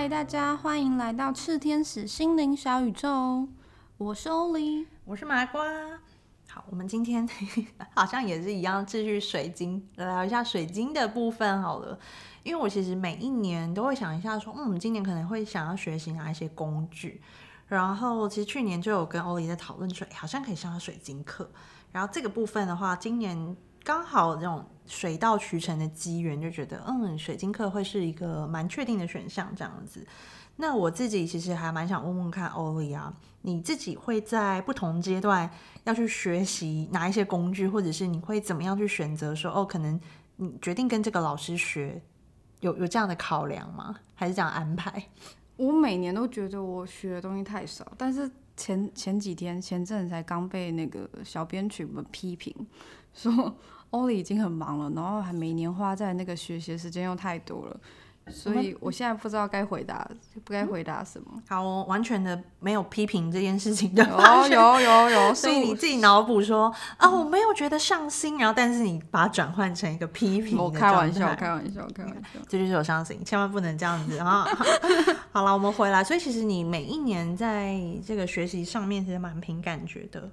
嗨，大家欢迎来到赤天使心灵小宇宙，我是欧丽，我是麻瓜。好，我们今天 好像也是一样，继续水晶聊一下水晶的部分好了。因为我其实每一年都会想一下，说，嗯，今年可能会想要学习哪一些工具。然后其实去年就有跟欧丽在讨论说，好像可以上水晶课。然后这个部分的话，今年刚好这种水到渠成的机缘，就觉得，嗯，水晶课会是一个蛮确定的选项这样子。那我自己其实还蛮想问问看欧丽啊，你自己会在不同阶段要去学习哪一些工具，或者是你会怎么样去选择说哦，可能你决定跟这个老师学，有有这样的考量吗？还是这样安排？我每年都觉得我学的东西太少，但是前前几天前阵才刚被那个小编曲们批评，说欧里已经很忙了，然后还每年花在那个学习时间又太多了。所以我现在不知道该回答不该回答什么。好，完全的没有批评这件事情的。有有有有，所以你自己脑补说啊，我没有觉得上心，然后但是你把它转换成一个批评。我开玩笑，开玩笑，开玩笑。这就是有上心，千万不能这样子啊！好了，我们回来。所以其实你每一年在这个学习上面其实蛮凭感觉的，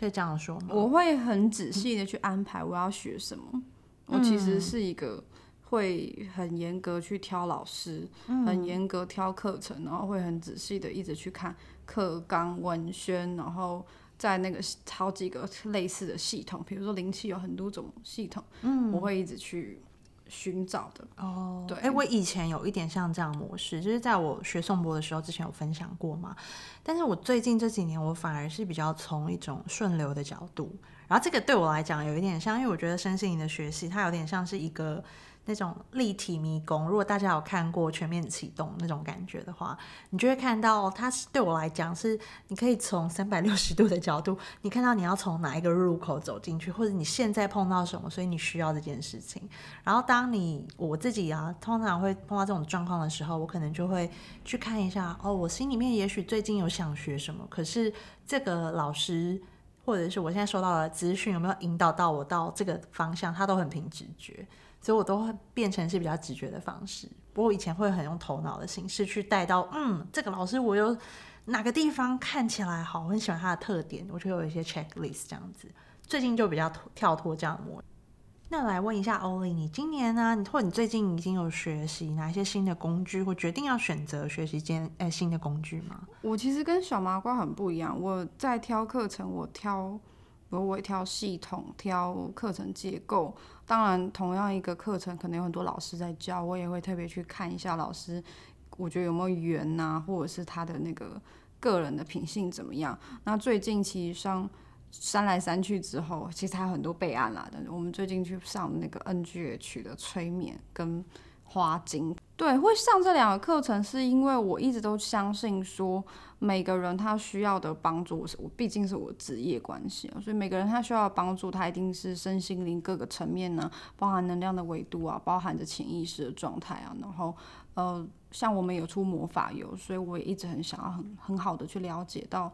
是这样说吗？我会很仔细的去安排我要学什么。我其实是一个。会很严格去挑老师，很严格挑课程，然后会很仔细的一直去看课纲文宣，然后在那个好几个类似的系统，比如说灵气有很多种系统，嗯，我会一直去寻找的。哦，对，哎，我以前有一点像这样模式，就是在我学颂钵的时候，之前有分享过嘛。但是我最近这几年，我反而是比较从一种顺流的角度，然后这个对我来讲有一点像，因为我觉得身心灵的学习，它有点像是一个。那种立体迷宫，如果大家有看过《全面启动》那种感觉的话，你就会看到它是对我来讲是，你可以从三百六十度的角度，你看到你要从哪一个入口走进去，或者你现在碰到什么，所以你需要这件事情。然后当你我自己啊，通常会碰到这种状况的时候，我可能就会去看一下，哦，我心里面也许最近有想学什么，可是这个老师或者是我现在收到的资讯有没有引导到我到这个方向，他都很凭直觉。所以我都会变成是比较直觉的方式，不过以前会很用头脑的形式去带到，嗯，这个老师我有哪个地方看起来好，我很喜欢他的特点，我就有一些 checklist 这样子。最近就比较跳脱这样的模。那来问一下欧丽，你今年呢？你或你最近已经有学习哪一些新的工具，或决定要选择学习间诶新的工具吗？我其实跟小麻瓜很不一样，我在挑课程，我挑。如我挑系统，挑课程结构。当然，同样一个课程，可能有很多老师在教，我也会特别去看一下老师，我觉得有没有缘呐，或者是他的那个个人的品性怎么样。那最近其实上删来删去之后，其实还有很多备案啦。但是我们最近去上那个 NGH 的催眠跟花精。对，会上这两个课程，是因为我一直都相信说，每个人他需要的帮助，我毕竟是我职业关系啊，所以每个人他需要的帮助，他一定是身心灵各个层面呢，包含能量的维度啊，包含着潜意识的状态啊，然后呃，像我们有出魔法油，所以我也一直很想要很很好的去了解到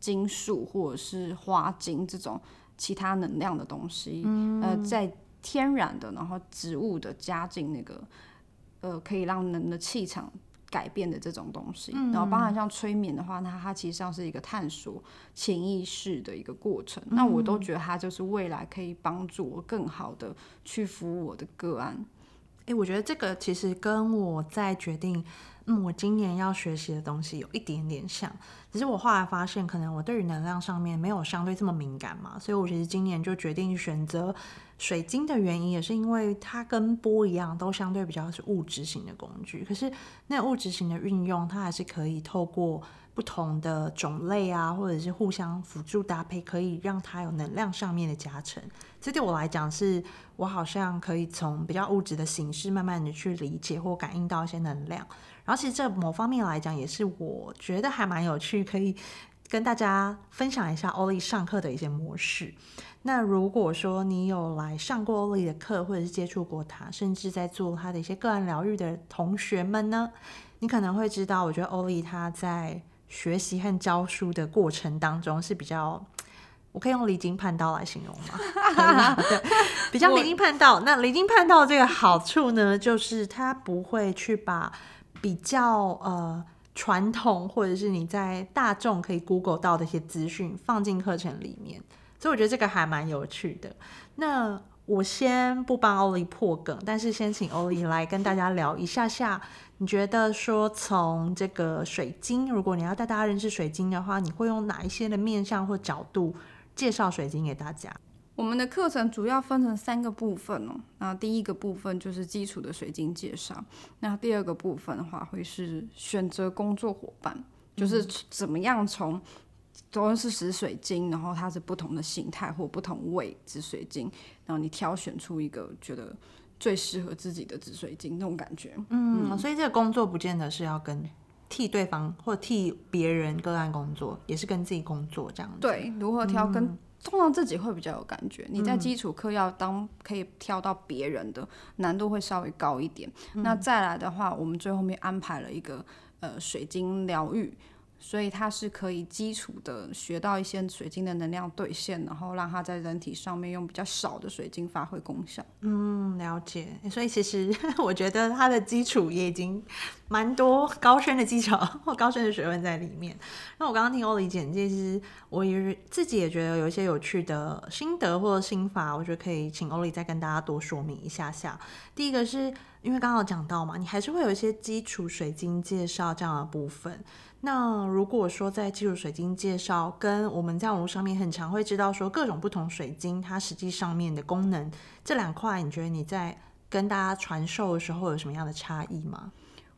金属或者是花精这种其他能量的东西，呃，在天然的，然后植物的加进那个。呃，可以让人的气场改变的这种东西，然后包含像催眠的话，那它其实上是一个探索潜意识的一个过程。那我都觉得它就是未来可以帮助我更好的去服务我的个案。哎，我觉得这个其实跟我在决定，嗯，我今年要学习的东西有一点点像，只是我后来发现，可能我对于能量上面没有相对这么敏感嘛，所以我其实今年就决定选择。水晶的原因也是因为它跟波一样，都相对比较是物质型的工具。可是那物质型的运用，它还是可以透过不同的种类啊，或者是互相辅助搭配，可以让它有能量上面的加成。这对我来讲，是我好像可以从比较物质的形式，慢慢的去理解或感应到一些能量。然后其实这某方面来讲，也是我觉得还蛮有趣，可以跟大家分享一下欧丽上课的一些模式。那如果说你有来上过欧丽的课，或者是接触过他，甚至在做他的一些个案疗愈的同学们呢，你可能会知道，我觉得欧丽他在学习和教书的过程当中是比较，我可以用离经叛道来形容吗？对，比较离经叛道。那离经叛道这个好处呢，就是他不会去把比较呃传统，或者是你在大众可以 Google 到的一些资讯放进课程里面，所以我觉得这个还蛮有趣的。那我先不帮欧丽破梗，但是先请欧丽来跟大家聊一下下。你觉得说从这个水晶，如果你要带大家认识水晶的话，你会用哪一些的面向或角度介绍水晶给大家？我们的课程主要分成三个部分哦。那第一个部分就是基础的水晶介绍，那第二个部分的话会是选择工作伙伴，就是怎么样从都是紫水晶，然后它是不同的形态或不同位置水晶，然后你挑选出一个觉得最适合自己的紫水晶那种感觉。嗯，所以这个工作不见得是要跟替对方或替别人个案工作，也是跟自己工作这样子。对，如何挑跟通常自己会比较有感觉。你在基础课要当可以挑到别人的难度会稍微高一点。那再来的话，我们最后面安排了一个呃水晶疗愈。所以它是可以基础的学到一些水晶的能量兑现，然后让它在人体上面用比较少的水晶发挥功效。嗯，了解。所以其实 我觉得它的基础也已经蛮多高深的技巧或高深的学问在里面。那我刚刚听欧里简介，其实我也自己也觉得有一些有趣的心得或者心法，我觉得可以请欧里再跟大家多说明一下下。第一个是因为刚刚讲到嘛，你还是会有一些基础水晶介绍这样的部分。那如果说在基础水晶介绍跟我们在网络上面很常会知道说各种不同水晶它实际上面的功能这两块，你觉得你在跟大家传授的时候有什么样的差异吗？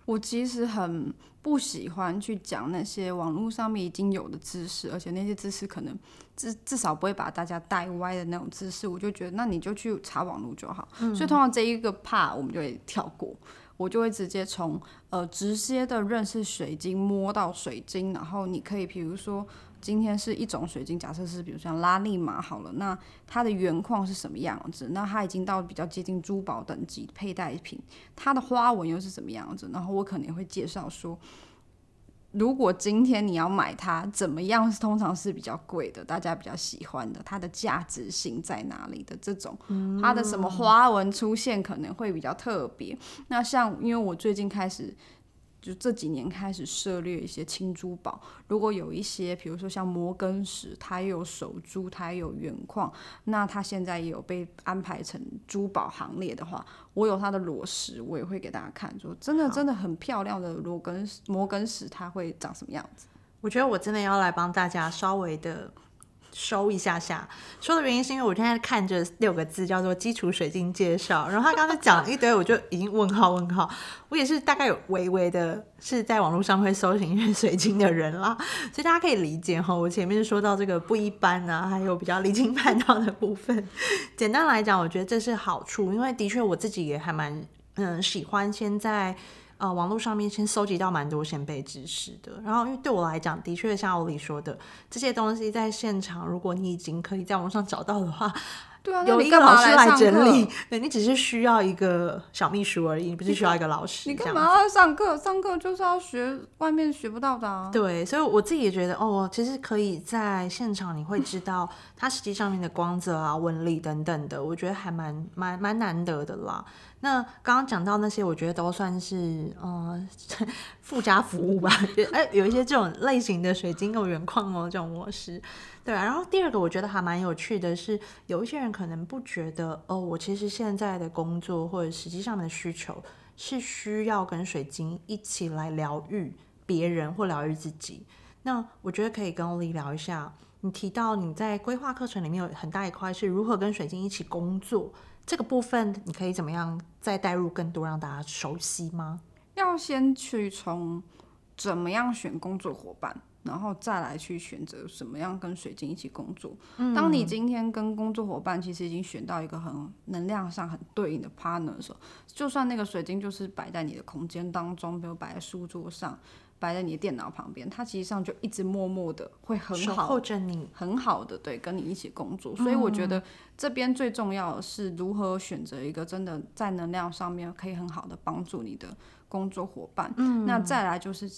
我其实很不喜欢去讲那些网络上面已经有的知识，而且那些知识可能至至少不会把大家带歪的那种知识，我就觉得那你就去查网络就好。所以通常这一个 part 我们就会跳过。我就会直接从呃直接的认识水晶摸到水晶，然后你可以比如说今天是一种水晶，假设是比如像拉力玛好了，那它的原矿是什么样子？那它已经到比较接近珠宝等级佩戴品，它的花纹又是什么样子？然后我可能会介绍说。如果今天你要买它，怎么样？通常是比较贵的，大家比较喜欢的，它的价值性在哪里的这种，它的什么花纹出现可能会比较特别。那像因为我最近开始。就这几年开始涉猎一些轻珠宝，如果有一些，比如说像摩根石，它也有手珠，它也有原矿，那它现在也有被安排成珠宝行列的话，我有它的裸石，我也会给大家看，说真的真的很漂亮的摩根摩根石，它会长什么样子？我觉得我真的要来帮大家稍微的。收一下下，说的原因是因为我现在看着六个字叫做基础水晶介绍，然后他刚才讲了一堆，我就已经问号问号。我也是大概有微微的是在网络上会搜寻一水晶的人啦，所以大家可以理解哈。我前面说到这个不一般啊，还有比较离经叛道的部分。简单来讲，我觉得这是好处，因为的确我自己也还蛮嗯喜欢现在。呃，网络上面先搜集到蛮多先辈知识的，然后因为对我来讲，的确像欧里说的，这些东西在现场，如果你已经可以在网上找到的话，对啊，有一个老师来整理，对你只是需要一个小秘书而已，你不是需要一个老师。你干嘛要上课？上课就是要学外面学不到的啊。对，所以我自己也觉得，哦，其实可以在现场，你会知道 它实际上面的光泽啊、纹理等等的，我觉得还蛮蛮蛮难得的啦。那刚刚讲到那些，我觉得都算是呃 附加服务吧。哎，有一些这种类型的水晶跟、原矿哦这种模式，对啊。然后第二个我觉得还蛮有趣的是，有一些人可能不觉得哦，我其实现在的工作或者实际上的需求是需要跟水晶一起来疗愈别人或疗愈自己。那我觉得可以跟欧丽聊一下，你提到你在规划课程里面有很大一块是如何跟水晶一起工作。这个部分你可以怎么样再带入更多让大家熟悉吗？要先去从怎么样选工作伙伴，然后再来去选择什么样跟水晶一起工作。当你今天跟工作伙伴其实已经选到一个很能量上很对应的 partner 的时候，就算那个水晶就是摆在你的空间当中，比如摆在书桌上。摆在你的电脑旁边，它其实上就一直默默的会很好守着你，很好的对，跟你一起工作。所以我觉得这边最重要的是如何选择一个真的在能量上面可以很好的帮助你的工作伙伴。嗯，那再来就是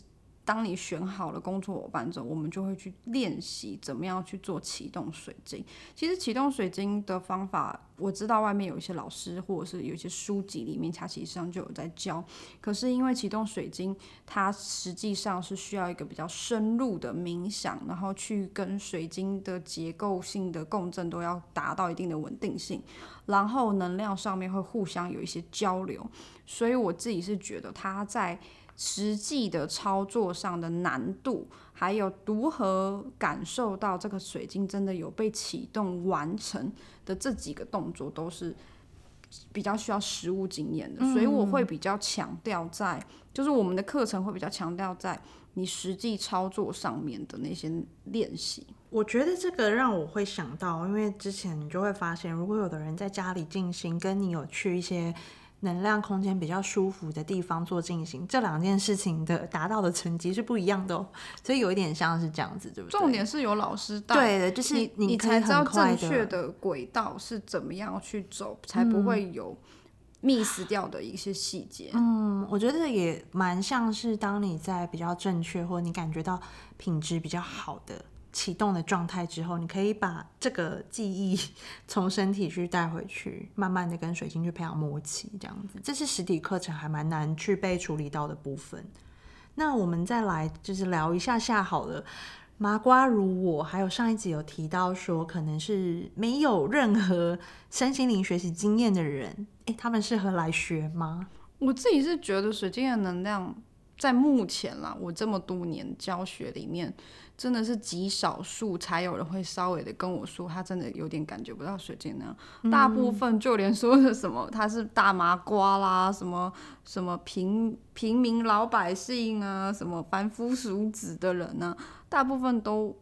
当你选好了工作伙伴之后，我们就会去练习怎么样去做启动水晶。其实启动水晶的方法我知道外面有一些老师或者是有一些书籍里面，它其实上就有在教。可是因为启动水晶，它实际上是需要一个比较深入的冥想，然后去跟水晶的结构性的共振都要达到一定的稳定性，然后能量上面会互相有一些交流。所以我自己是觉得它在实际的操作上的难度。还有如何感受到这个水晶真的有被启动完成的这几个动作，都是比较需要实物经验的，所以我会比较强调在，就是我们的课程会比较强调在你实际操作上面的那些练习。我觉得这个让我会想到，因为之前你就会发现，如果有的人在家里进行，跟你有去一些。能量空间比较舒服的地方做进行，这两件事情的达到的成绩是不一样的哦，所以有一点像是这样子，对不对？重点是有老师带，对的，就是你你才知道正确的轨道是怎么样去走，才不会有 miss 掉的一些细节。嗯，我觉得也蛮像是当你在比较正确或你感觉到品质比较好的。启动的状态之后，你可以把这个记忆从身体去带回去，慢慢的跟水晶去培养默契，这样子，这是实体课程还蛮难去被处理到的部分。那我们再来就是聊一下下好了。麻瓜如我，还有上一集有提到说，可能是没有任何身心灵学习经验的人，诶，他们适合来学吗？我自己是觉得水晶的能量。在目前啦，我这么多年教学里面，真的是极少数才有人会稍微的跟我说，他真的有点感觉不到水晶那样。大部分就连说的什么他是大麻瓜啦，什么什么平平民老百姓啊，什么凡夫俗子的人呢，大部分都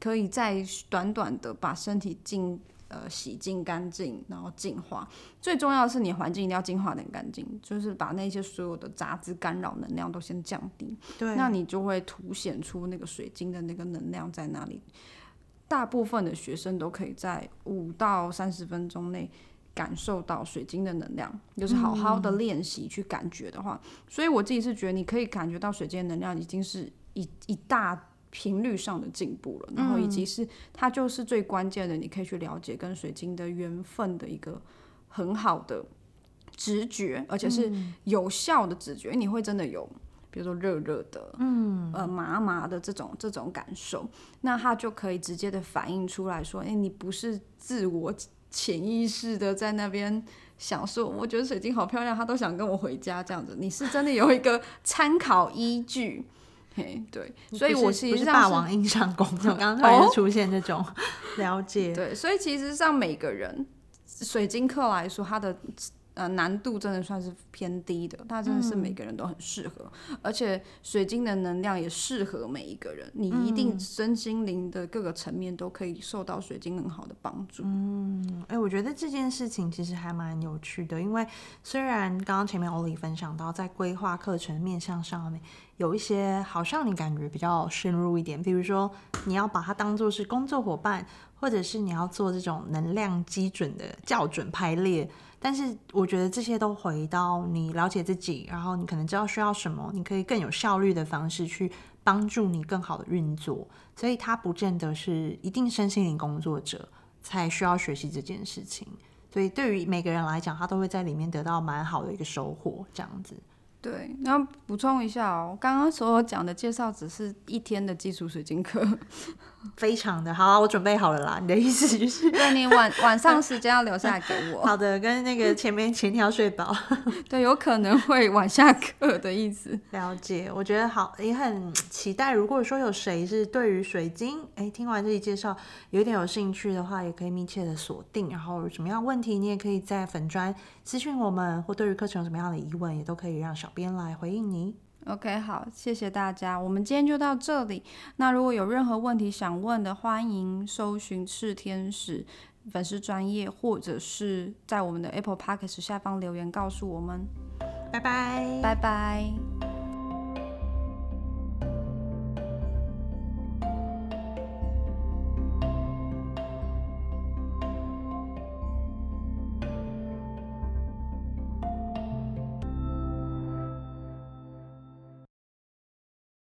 可以在短短的把身体进。呃，洗净干净，然后净化。最重要的是，你环境一定要净化的很干净，就是把那些所有的杂质、干扰能量都先降低。对，那你就会凸显出那个水晶的那个能量在哪里。大部分的学生都可以在五到三十分钟内感受到水晶的能量，就是好好的练习去感觉的话，所以我自己是觉得你可以感觉到水晶的能量已经是一一大。频率上的进步了，然后以及是它就是最关键的，你可以去了解跟水晶的缘分的一个很好的直觉，而且是有效的直觉，你会真的有，比如说热热的，嗯，呃麻麻的这种这种感受，那它就可以直接的反映出来说，哎，你不是自我潜意识的在那边想说，我觉得水晶好漂亮，他都想跟我回家这样子，你是真的有一个参考依据。嘿，对，所以我其实是霸王硬上弓，就刚刚 突然出现这种了解。对，所以其实上每个人水晶课来说，它的。呃，难度真的算是偏低的，它真的是每个人都很适合，而且水晶的能量也适合每一个人，你一定身心灵的各个层面都可以受到水晶很好的帮助。嗯，哎，我觉得这件事情其实还蛮有趣的，因为虽然刚刚前面欧里分享到在规划课程面向上面有一些好像你感觉比较深入一点，比如说你要把它当做是工作伙伴，或者是你要做这种能量基准的校准排列。但是我觉得这些都回到你了解自己，然后你可能知道需要什么，你可以更有效率的方式去帮助你更好的运作。所以它不见得是一定身心灵工作者才需要学习这件事情。所以对于每个人来讲，他都会在里面得到蛮好的一个收获，这样子。对，然后补充一下哦，刚刚所有讲的介绍只是一天的基础水晶课，非常的好，我准备好了啦。你的意思就是，对你晚晚上时间要留下来给我。好的，跟那个前面前条睡饱。对，有可能会晚下课的意思。了解，我觉得好，也很期待。如果说有谁是对于水晶，哎，听完这一介绍有点有兴趣的话，也可以密切的锁定。然后有什么样问题，你也可以在粉砖咨询我们，或对于课程有什么样的疑问，也都可以让小。编来回应你，OK，好，谢谢大家，我们今天就到这里。那如果有任何问题想问的，欢迎搜寻赤天使粉丝专业，或者是在我们的 Apple Podcast 下方留言告诉我们。拜拜，拜拜。